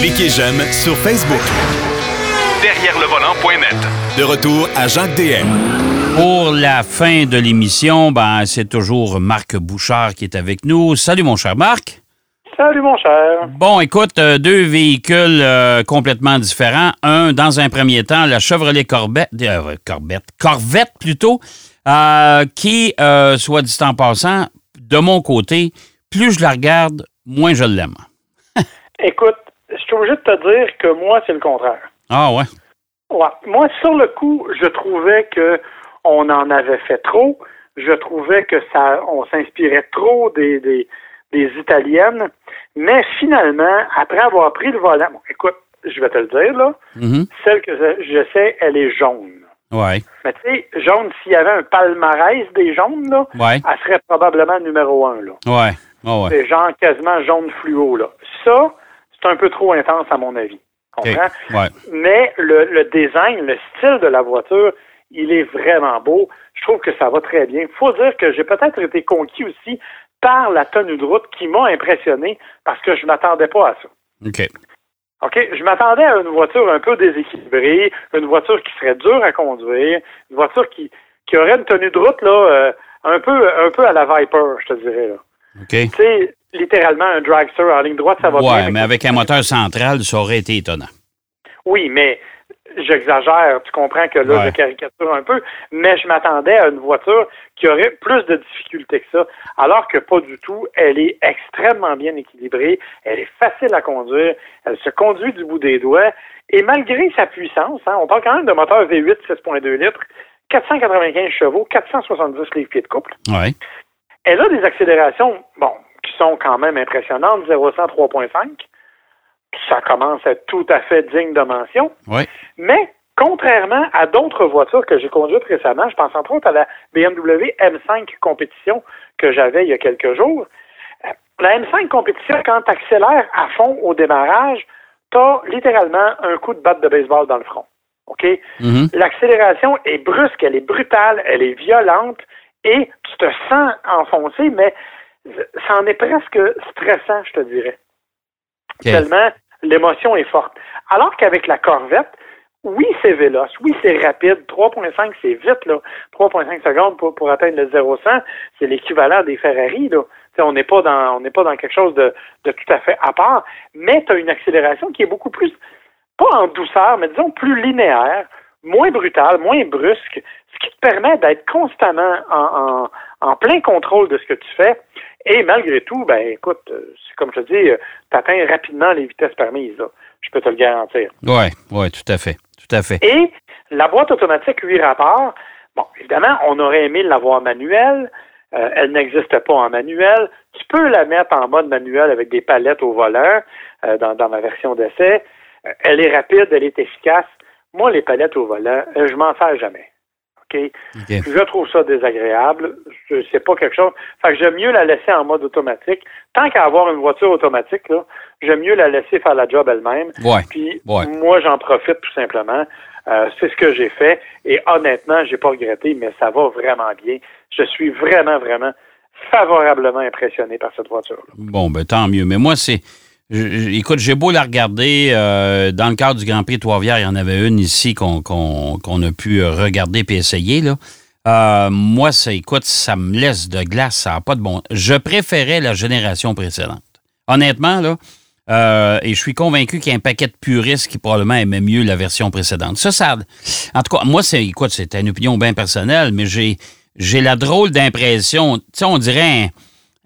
Cliquez j'aime sur Facebook. Derrière le volant.net. De retour à Jacques DM. Pour la fin de l'émission, ben, c'est toujours Marc Bouchard qui est avec nous. Salut mon cher Marc. Salut, mon cher. Bon, écoute, euh, deux véhicules euh, complètement différents. Un, dans un premier temps, la Chevrolet Corvette, euh, Corvette, Corvette plutôt, qui, soit dit en passant, de mon côté, plus je la regarde, moins je l'aime. Écoute, je suis obligé de te dire que moi, c'est le contraire. Ah ouais? Ouais. Moi, sur le coup, je trouvais que on en avait fait trop. Je trouvais que ça, on s'inspirait trop des, des des Italiennes. Mais finalement, après avoir pris le volant, bon, écoute, je vais te le dire, là, mm-hmm. celle que je sais, elle est jaune. Ouais. Mais tu sais, jaune, s'il y avait un palmarès des jaunes, là, elle serait probablement numéro un. Là. Ouais. Oh, c'est genre quasiment jaune fluo. Là. Ça, c'est un peu trop intense à mon avis. Comprends? Ouais. Mais le, le design, le style de la voiture, il est vraiment beau. Je trouve que ça va très bien. faut dire que j'ai peut-être été conquis aussi par la tenue de route qui m'a impressionné parce que je ne m'attendais pas à ça. OK. OK, je m'attendais à une voiture un peu déséquilibrée, une voiture qui serait dure à conduire, une voiture qui, qui aurait une tenue de route là, euh, un peu un peu à la Viper, je te dirais. Là. Tu sais, littéralement un dragster en ligne droite, ça va bien. Ouais, mais avec un moteur central, ça aurait été étonnant. Oui, mais j'exagère, tu comprends que là, je caricature un peu, mais je m'attendais à une voiture qui aurait plus de difficultés que ça, alors que pas du tout. Elle est extrêmement bien équilibrée, elle est facile à conduire, elle se conduit du bout des doigts, et malgré sa puissance, hein, on parle quand même de moteur V8 6.2 litres, 495 chevaux, 470 livres-pieds de couple. Ouais. Elle a des accélérations, bon, qui sont quand même impressionnantes, 0 100 3.5 ça commence à être tout à fait digne de mention. Oui. Mais contrairement à d'autres voitures que j'ai conduites récemment, je pense entre autres à la BMW M5 compétition que j'avais il y a quelques jours. La M5 compétition, quand tu accélères à fond au démarrage, tu as littéralement un coup de batte de baseball dans le front. OK? Mm-hmm. L'accélération est brusque, elle est brutale, elle est violente et tu te sens enfoncé, mais ça en est presque stressant, je te dirais. Tellement l'émotion est forte. Alors qu'avec la Corvette, oui, c'est véloce, oui, c'est rapide. 3.5, c'est vite, là. 3.5 secondes pour, pour atteindre le 0-100, c'est l'équivalent des Ferrari, là. on n'est pas dans on n'est pas dans quelque chose de, de tout à fait à part, mais tu as une accélération qui est beaucoup plus pas en douceur, mais disons plus linéaire, moins brutale, moins brusque, ce qui te permet d'être constamment en, en, en, plein contrôle de ce que tu fais. Et malgré tout, ben écoute, euh, c'est comme je te dis, euh, tu atteins rapidement les vitesses permises. Là. Je peux te le garantir. Oui, oui, tout à fait. Tout à fait. Et la boîte automatique 8 rapports, bon, évidemment, on aurait aimé l'avoir manuelle. Euh, elle n'existe pas en manuel. Tu peux la mettre en mode manuel avec des palettes au volant dans, dans ma version d'essai. elle est rapide, elle est efficace. Moi, les palettes au volant, je m'en sers jamais. Je trouve ça désagréable. C'est pas quelque chose. Fait que j'aime mieux la laisser en mode automatique. Tant qu'à avoir une voiture automatique, là, j'aime mieux la laisser faire la job elle-même. Puis moi, j'en profite tout simplement. Euh, c'est ce que j'ai fait. Et honnêtement, j'ai pas regretté, mais ça va vraiment bien. Je suis vraiment, vraiment favorablement impressionné par cette voiture. -là. Bon, ben tant mieux. Mais moi, c'est écoute, j'ai beau la regarder. Euh, dans le cadre du Grand Prix Trois-Rivières, il y en avait une ici qu'on a pu regarder et essayer. Là. Euh, moi, ça, écoute, ça me laisse de glace, ça n'a pas de bon. Je préférais la génération précédente. Honnêtement, là, euh, et je suis convaincu qu'il y a un paquet de puristes qui probablement aimaient mieux la version précédente. Ça, ça. En tout cas, moi, c'est, écoute, c'est une opinion bien personnelle, mais j'ai, j'ai la drôle d'impression. Tu sais, on dirait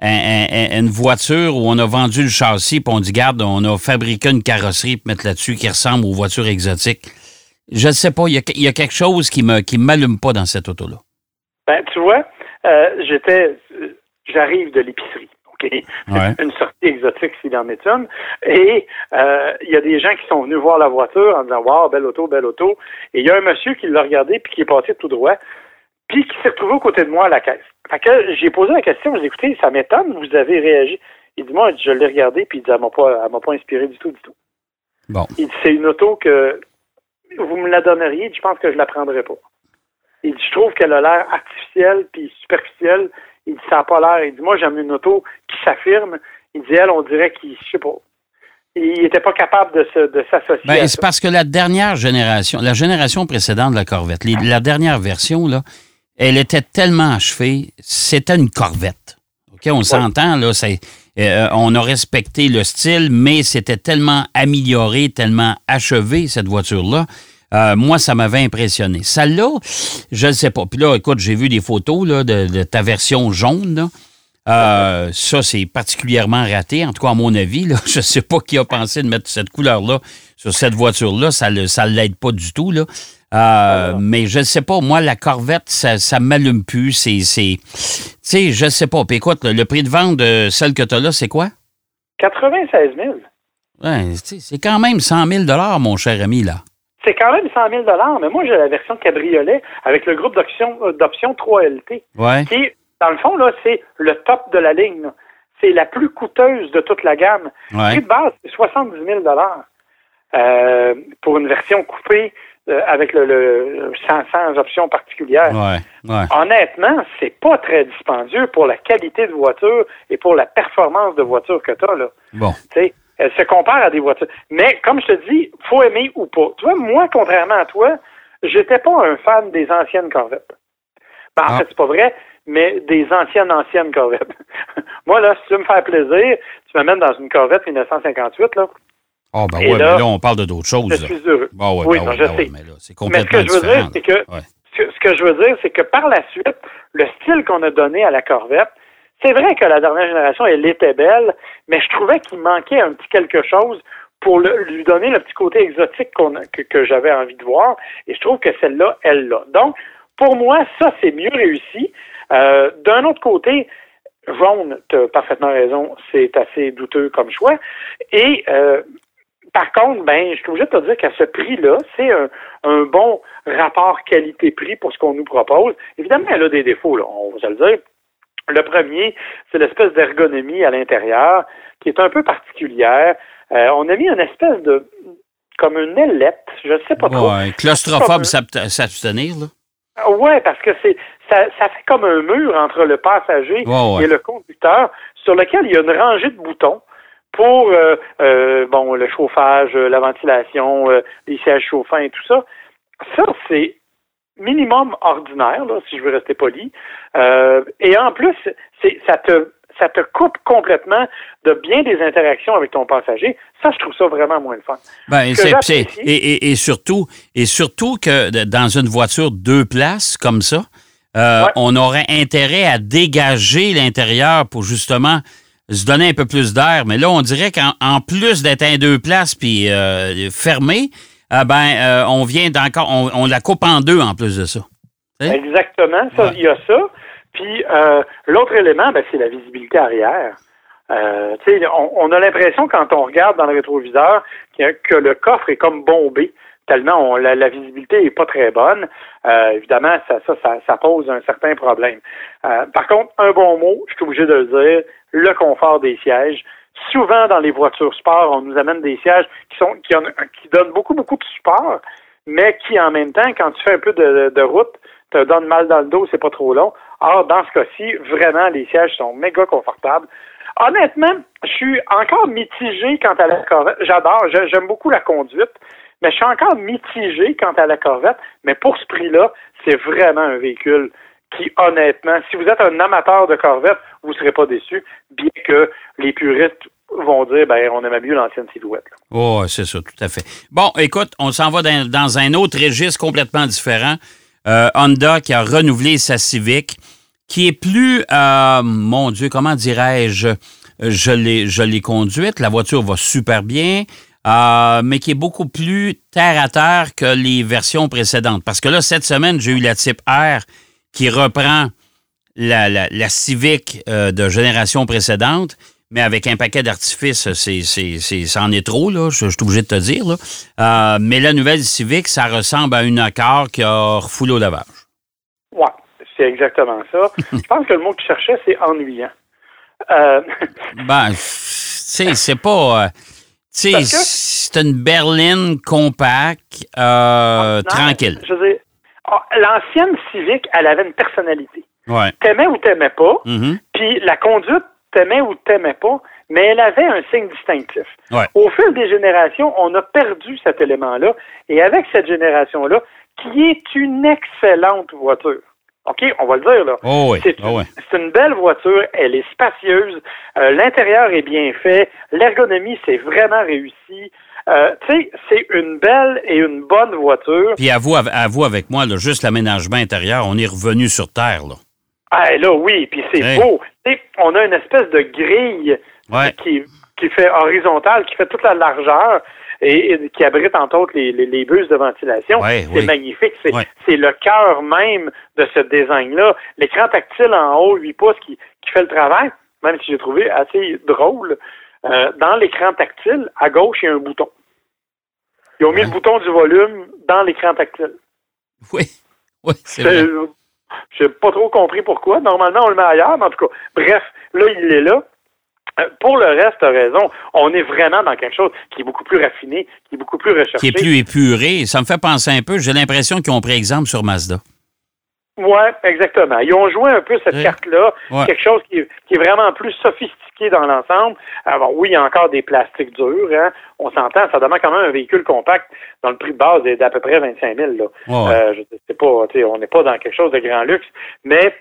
une voiture où on a vendu le châssis, puis on dit, garde, on a fabriqué une carrosserie pour mettre là-dessus qui ressemble aux voitures exotiques. Je ne sais pas, il y, a, quelque chose qui me qui m'allume pas dans cette auto-là. Ben, tu vois, euh, j'étais, j'arrive de l'épicerie. OK? Une sortie exotique s'il en est une. Et euh, il y a des gens qui sont venus voir la voiture en disant Wow, belle auto, belle auto. Et il y a un monsieur qui l'a regardé puis qui est passé tout droit puis qui s'est retrouvé aux côtés de moi à la caisse. Fait que j'ai posé la question, j'ai dit, écoutez, ça m'étonne, vous avez réagi. Il dit, moi, je l'ai regardé, puis il dit, elle m'a pas, m'a pas inspiré du tout, du tout. Bon. Il dit, c'est une auto que vous me la donneriez, je pense que je la prendrais pas. Il dit, je trouve qu'elle a l'air artificielle puis superficielle. Il dit, ça n'a pas l'air. Il dit, moi, j'aime une auto qui s'affirme. Il dit, elle, on dirait qu'il, je sais pas. il n'était pas capable de, s'associer. Ben, c'est parce que la dernière génération, la génération précédente de la Corvette, la dernière version, là, elle était tellement achevée, c'était une Corvette. OK, on s'entend, là, euh, on a respecté le style, mais c'était tellement amélioré, tellement achevé, cette voiture-là. Euh, moi, ça m'avait impressionné. Celle-là, je ne sais pas. Puis là, écoute, j'ai vu des photos là, de, ta version jaune. Là. Euh, ça, c'est particulièrement raté, en tout cas à mon avis. Là. Je ne sais pas qui a pensé de mettre cette couleur-là sur cette voiture-là. Ça ne ça l'aide pas du tout. Là. Euh, mais je ne sais pas, moi, la Corvette, ça ne m'allume plus. C'est, tu sais, je ne sais pas. Puis écoute, le, prix de vente de celle que tu as là, c'est quoi? 96 000. Ouais, c'est quand même 100 000 mon cher ami, là. C'est quand même 100 000 mais moi, j'ai la version cabriolet avec le groupe d'options 3LT. Ouais. Qui, dans le fond, là, c'est le top de la ligne. C'est la plus coûteuse de toute la gamme. Le prix de base, c'est 70 000 euh, pour une version coupée euh, avec le, sans, options particulières. Ouais, Honnêtement, c'est pas très dispendieux pour la qualité de voiture et pour la performance de voiture que tu as. Là. Bon. elle se compare à des voitures. Mais comme je te dis, faut aimer ou pas. Tu vois, moi, contrairement à toi, j'étais pas un fan des anciennes Corvettes. Ben, en ah. fait, c'est pas vrai mais des anciennes, anciennes Corvettes. Moi, là, si tu veux me faire plaisir, tu m'amènes dans une Corvette 1958, là. Ah, oh, ben là, mais là, on parle de d'autres choses. Je suis heureux. Bah ouais, oui, ben je ben sais. mais, là, c'est complètement mais ce que je veux dire, c'est que, ce que je veux dire, c'est que par la suite, le style qu'on a donné à la Corvette, c'est vrai que la dernière génération, elle était belle, mais je trouvais qu'il manquait un petit quelque chose pour lui donner le petit côté exotique que, que j'avais envie de voir. Et je trouve que celle-là, elle l'a. Donc, pour moi, ça, c'est mieux réussi. Euh, d'un autre côté, jaune, tu as parfaitement raison, c'est assez douteux comme choix. Et euh, par contre, ben, je suis obligé de te dire qu'à ce prix-là, c'est un, bon rapport qualité-prix pour ce qu'on nous propose. Évidemment, elle a des défauts, là, on va se le dire. Le premier, c'est l'espèce d'ergonomie à l'intérieur qui est un peu particulière. Euh, on a mis une espèce de comme une ailette, je ne sais pas trop. Ouais, claustrophobe s'abstenir, là. Oui, parce que c'est ça, ça, fait comme un mur entre le passager et le conducteur sur lequel il y a une rangée de boutons pour euh, euh, bon le chauffage, euh, la ventilation, les sièges chauffants et tout ça. Ça, c'est minimum ordinaire, là, si je veux rester poli. et en plus, c'est ça te ça te coupe complètement de bien des interactions avec ton passager. Ça, je trouve ça vraiment moins le fun. Ben, c'est, et, et, surtout, et surtout que dans une voiture deux places comme ça, euh, on aurait intérêt à dégager l'intérieur pour justement se donner un peu plus d'air. Mais là, on dirait qu'en plus d'être un deux places puis euh, fermé, euh, ben, on vient d'encore, on, la coupe en deux en plus de ça. Exactement, ça, il y a ça. Puis l'autre élément, ben, c'est la visibilité arrière. on, on, a l'impression quand on regarde dans le rétroviseur que le coffre est comme bombé tellement la, visibilité est pas très bonne. Euh, évidemment, ça, ça, ça, pose un certain problème. Euh, par contre, un bon mot, je suis obligé de le dire, le confort des sièges. Souvent, dans les voitures sport, on nous amène des sièges qui sont qui, donnent beaucoup, beaucoup de support, mais qui, en même temps, quand tu fais un peu de, route, te donnent mal dans le dos, c'est pas trop long. Or, dans ce cas-ci, vraiment, les sièges sont méga confortables. Honnêtement, je suis encore mitigé quant à la Corvette. J'adore, j'aime beaucoup la conduite. Mais je suis encore mitigé quant à la Corvette, mais pour ce prix-là, c'est vraiment un véhicule qui, honnêtement, si vous êtes un amateur de Corvette, vous ne serez pas déçu, bien que les puristes vont dire, ben, on aime mieux l'ancienne silhouette. Oh, c'est ça, tout à fait. Bon, écoute, on s'en va dans, un autre registre complètement différent. Euh, Honda qui a renouvelé sa Civic, qui est plus, euh, mon Dieu, comment dirais-je, je l'ai, conduite, la voiture va super bien. Euh, mais qui est beaucoup plus terre à terre que les versions précédentes. Parce que là, cette semaine, j'ai eu la type R qui reprend la, la, Civic de génération précédente, mais avec un paquet d'artifices, c'est, c'est, c'en est trop, là, je, suis obligé de te dire. Là. Euh, mais la nouvelle Civic, ça ressemble à une Accord qui a refoulé au lavage. Oui, c'est exactement ça. je pense que le mot que je cherchais, c'est ennuyant. ben, tu sais, c'est pas c'est une berline compacte, euh, tranquille. Je veux dire, ah, l'ancienne Civic, elle avait une personnalité. Ouais. T'aimais ou t'aimais pas, mm-hmm. puis la conduite, t'aimais ou t'aimais pas, mais elle avait un signe distinctif. Au fil des générations, on a perdu cet élément-là, et avec cette génération-là, qui est une excellente voiture. OK, on va le dire, là. Oh c'est, oh une belle voiture, elle est spacieuse, euh, l'intérieur est bien fait, l'ergonomie, c'est vraiment réussi. Euh, tu sais, c'est une belle et une bonne voiture. Puis à vous, avec moi, là, juste l'aménagement intérieur, on est revenu sur Terre, là. Ah, là, oui, puis c'est beau. On a une espèce de grille qui, qui fait horizontale, qui fait toute la largeur et, qui abrite entre autres les, les, buses de ventilation. c'est magnifique. C'est le cœur même de ce design-là. L'écran tactile en haut, 8 pouces, qui, qui fait le travail, même si j'ai trouvé assez drôle. Euh, dans l'écran tactile, à gauche, il y a un bouton. Ils ont mis le bouton du volume dans l'écran tactile. Oui, oui, c'est vrai. J'ai pas trop compris pourquoi. Normalement, on le met ailleurs, mais en tout cas, bref, là, il est là. Euh, pour le reste, as raison. On est vraiment dans quelque chose qui est beaucoup plus raffiné, qui est beaucoup plus recherché. Qui est plus épuré. Ça me fait penser un peu, j'ai l'impression qu'ils ont pris exemple sur Mazda. Oui, exactement. Ils ont joué un peu cette carte-là, quelque chose qui est, vraiment plus sophistiqué dans l'ensemble. Alors oui, il y a encore des plastiques durs, hein. on s'entend, ça demande quand même un véhicule compact dont le prix de base est d'à peu près 25 000. Là. Euh, je sais pas, on n'est pas dans quelque chose de grand luxe, mais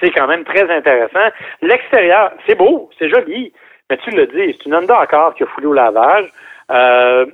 c'est quand même très intéressant. L'extérieur, c'est beau, c'est joli, mais tu le dis, c'est une Honda Accord qui a foulé au lavage. Euh,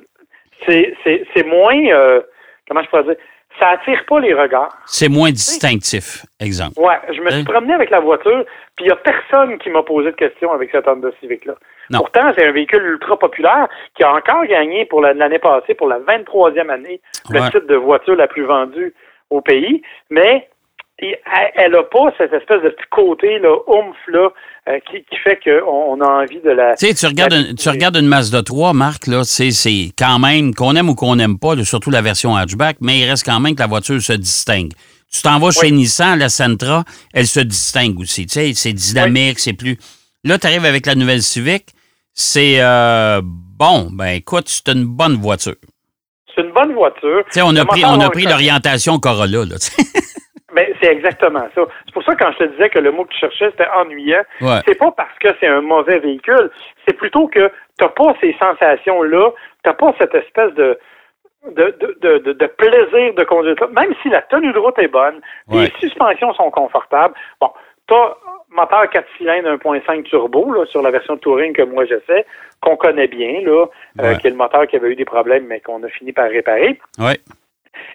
c'est moins, euh, comment je pourrais dire, ça attire pas les regards. C'est moins distinctif, exemple. Ouais, je me suis hein? promené avec la voiture, puis il n'y a personne qui m'a posé de questions avec cette Honda Civic-là. Pourtant, c'est un véhicule ultra populaire qui a encore gagné pour l'année passée, pour la 23e année, le titre de voiture la plus vendue au pays, mais elle n'a pas cette espèce de petit côté là, oomph là, euh, qui, fait qu'on a envie de la. Tu sais, tu regardes, une, tu regardes une Mazda 3, Marc, là, c'est quand même, qu'on aime ou qu'on n'aime pas, surtout la version hatchback, mais il reste quand même que la voiture se distingue. Tu t'en vas chez Nissan, la Sentra, elle se distingue aussi. Tu sais, c'est dynamique, c'est plus. Là, tu arrives avec la nouvelle Civic, c'est euh, bon, ben écoute, c'est une bonne voiture. C'est une bonne voiture. Tu sais, on a pris, on a pris l'orientation Corolla, là. Ben, c'est exactement ça. C'est pour ça que quand je te disais que le mot que tu cherchais, c'était ennuyant, c'est pas parce que c'est un mauvais véhicule, c'est plutôt que t'as pas ces sensations-là, t'as pas cette espèce de de, de, de, de, plaisir de conduire. Même si la tenue de route est bonne, les suspensions sont confortables. Bon, t'as moteur 4 cylindres 1.5 turbo là, sur la version Touring que moi je sais, qu'on connaît bien, là, euh, qui est le moteur qui avait eu des problèmes, mais qu'on a fini par réparer. Ouais.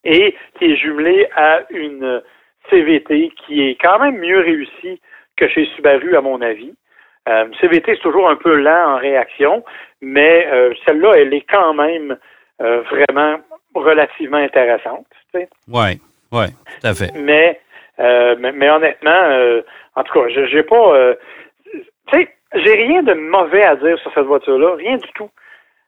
Et qui est jumelé à une CVT qui est quand même mieux réussi que chez Subaru, à mon avis. Euh, CVT, c'est toujours un peu lent en réaction, mais euh, celle-là, elle est quand même euh, vraiment relativement intéressante. Oui, oui, tout à fait. Mais, mais, honnêtement, en tout cas, j'ai pas. tu sais, j'ai rien de mauvais à dire sur cette voiture-là, rien du tout.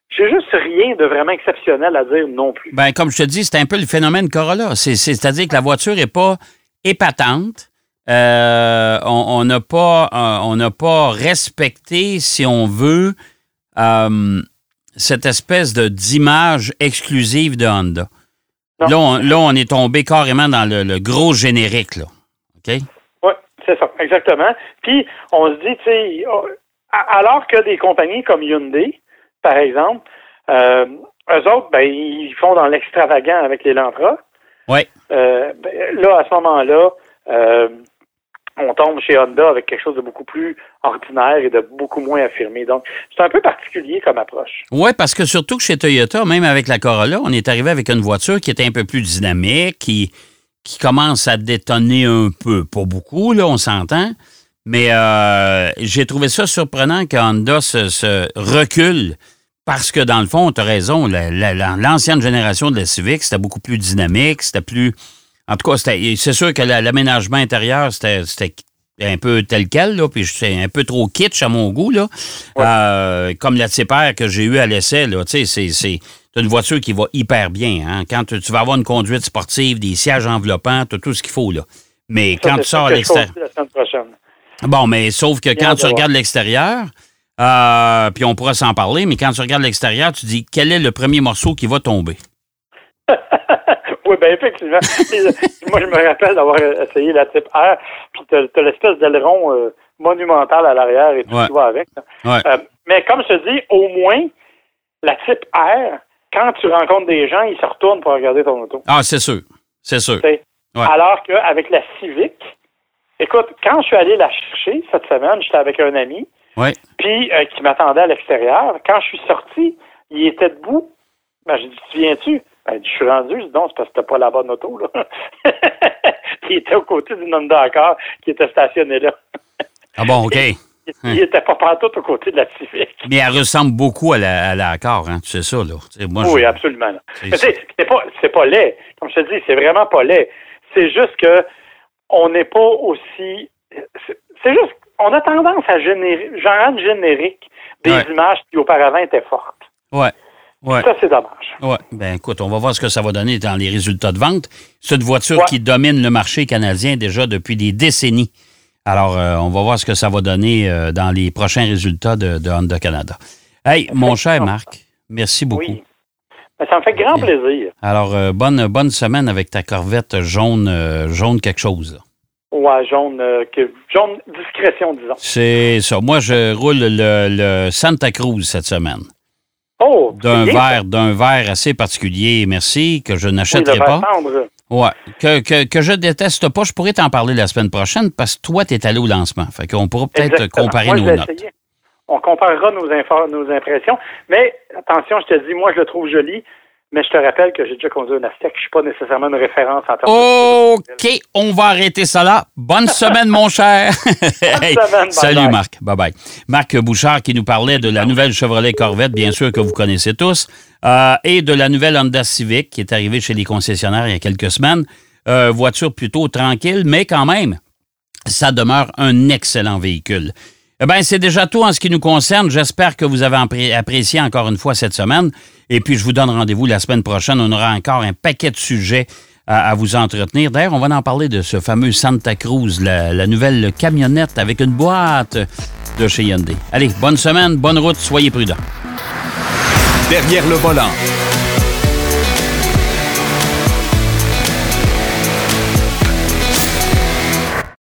J'ai juste rien de vraiment exceptionnel à dire non plus. Ben, comme je te dis, c'est un peu le phénomène Corolla. C'est-à-dire que la voiture n'est pas épatante. Euh, on n'a pas, euh, on n'a pas respecté, si on veut, euh, cette espèce de d'image exclusive de Honda. Là on, est tombé carrément dans le, gros générique, là. OK? Oui, c'est ça, exactement. Puis, on se dit, tu sais, alors que des compagnies comme Hyundai, par exemple, eux autres, ben, ils font dans l'extravagant avec les Lantra. Oui. Ben, là, à ce moment-là, euh, on tombe chez Honda avec quelque chose de beaucoup plus ordinaire et de beaucoup moins affirmé. Donc, c'est un peu particulier comme approche. Oui, parce que surtout que chez Toyota, même avec la Corolla, on est arrivé avec une voiture qui était un peu plus dynamique, qui, qui commence à détonner un peu. Pas beaucoup, là, on s'entend. Mais euh, j'ai trouvé ça surprenant que Honda se, recule parce que, dans le fond, tu as raison, l'ancienne génération de la Civic, c'était beaucoup plus dynamique, c'était plus en tout cas, c'est sûr que l'aménagement intérieur, c'était un peu tel quel, là, puis c'est un peu trop kitsch à mon goût, là. Euh, comme la Tipper que j'ai eue à l'essai, là, tu sais, c'est une voiture qui va hyper bien. Hein. Quand tu, vas avoir une conduite sportive, des sièges enveloppants, tu tout ce qu'il faut, là. Mais quand tu sors à l'extérieur... Bon, mais sauf que quand tu regardes l'extérieur, euh, puis on pourra s'en parler, mais quand tu regardes l'extérieur, tu dis, quel est le premier morceau qui va tomber? oui, bien effectivement. moi, je me rappelle d'avoir essayé la type R, puis tu as, l'espèce d'aileron euh, monumental à l'arrière et tout ce qui va avec. Euh, mais comme je te dis, au moins, la type R, quand tu rencontres des gens, ils se retournent pour regarder ton auto. Ah, c'est sûr. C'est sûr. Alors qu'avec la Civic, écoute, quand je suis allé la chercher cette semaine, j'étais avec un ami, puis euh, qui m'attendait à l'extérieur. Quand je suis sorti, il était debout. Ben, j'ai dit, tu viens-tu? Ben, je suis rendu, je dis, non, c'est parce que t'as pas la bonne auto, là. il était aux côtés d'une Honda Accord qui était stationné là. ah bon, OK. Il n'était pas partout aux côtés de la Civic. Mais elle ressemble beaucoup à la, à la Accord, hein, tu sais ça, là. oui, absolument. C'est pas, pas laid. Comme je te dis, c'est vraiment pas laid. C'est juste que on n'est pas aussi. C'est juste on a tendance à générer, genre générique des images qui auparavant étaient fortes. Ouais. Ouais. Ça, c'est dommage. Ouais. Ben, écoute, on va voir ce que ça va donner dans les résultats de vente. Cette voiture qui domine le marché canadien déjà depuis des décennies. Alors, euh, on va voir ce que ça va donner euh, dans les prochains résultats de, Honda Canada. Hey, mon cher Marc, merci beaucoup. Oui. Ben, ça me fait grand plaisir. Alors, euh, bonne, bonne semaine avec ta corvette jaune, jaune quelque chose. Ouais, jaune, jaune discrétion, disons. C'est ça. Moi, je roule le Santa Cruz cette semaine. Oh, d'un verre, d'un verre assez particulier, merci, que je n'achèterai pas. Ouais, que, que, que, je déteste pas. Je pourrais t'en parler la semaine prochaine parce que toi, tu es allé au lancement. Fait qu'on pourra peut-être comparer nos notes. On comparera nos, nos impressions. Mais attention, je te dis, moi, je le trouve joli. Mais je te rappelle que j'ai déjà conduit un Aztec. Je ne suis pas nécessairement une référence en termes OK, on va arrêter ça là. Bonne semaine, mon cher. salut, Marc. Bye-bye. Marc Bouchard qui nous parlait de la nouvelle Chevrolet Corvette, bien sûr que vous connaissez tous, euh, et de la nouvelle Honda Civic qui est arrivée chez les concessionnaires il y a quelques semaines. Euh, voiture plutôt tranquille, mais quand même, ça demeure un excellent véhicule. Eh bien, c'est déjà tout en ce qui nous concerne. J'espère que vous avez apprécié encore une fois cette semaine. Et puis, je vous donne rendez-vous la semaine prochaine. On aura encore un paquet de sujets à, vous entretenir. D'ailleurs, on va en parler de ce fameux Santa Cruz, la, nouvelle camionnette avec une boîte de chez Hyundai. Allez, bonne semaine, bonne route, soyez prudents. Derrière le volant.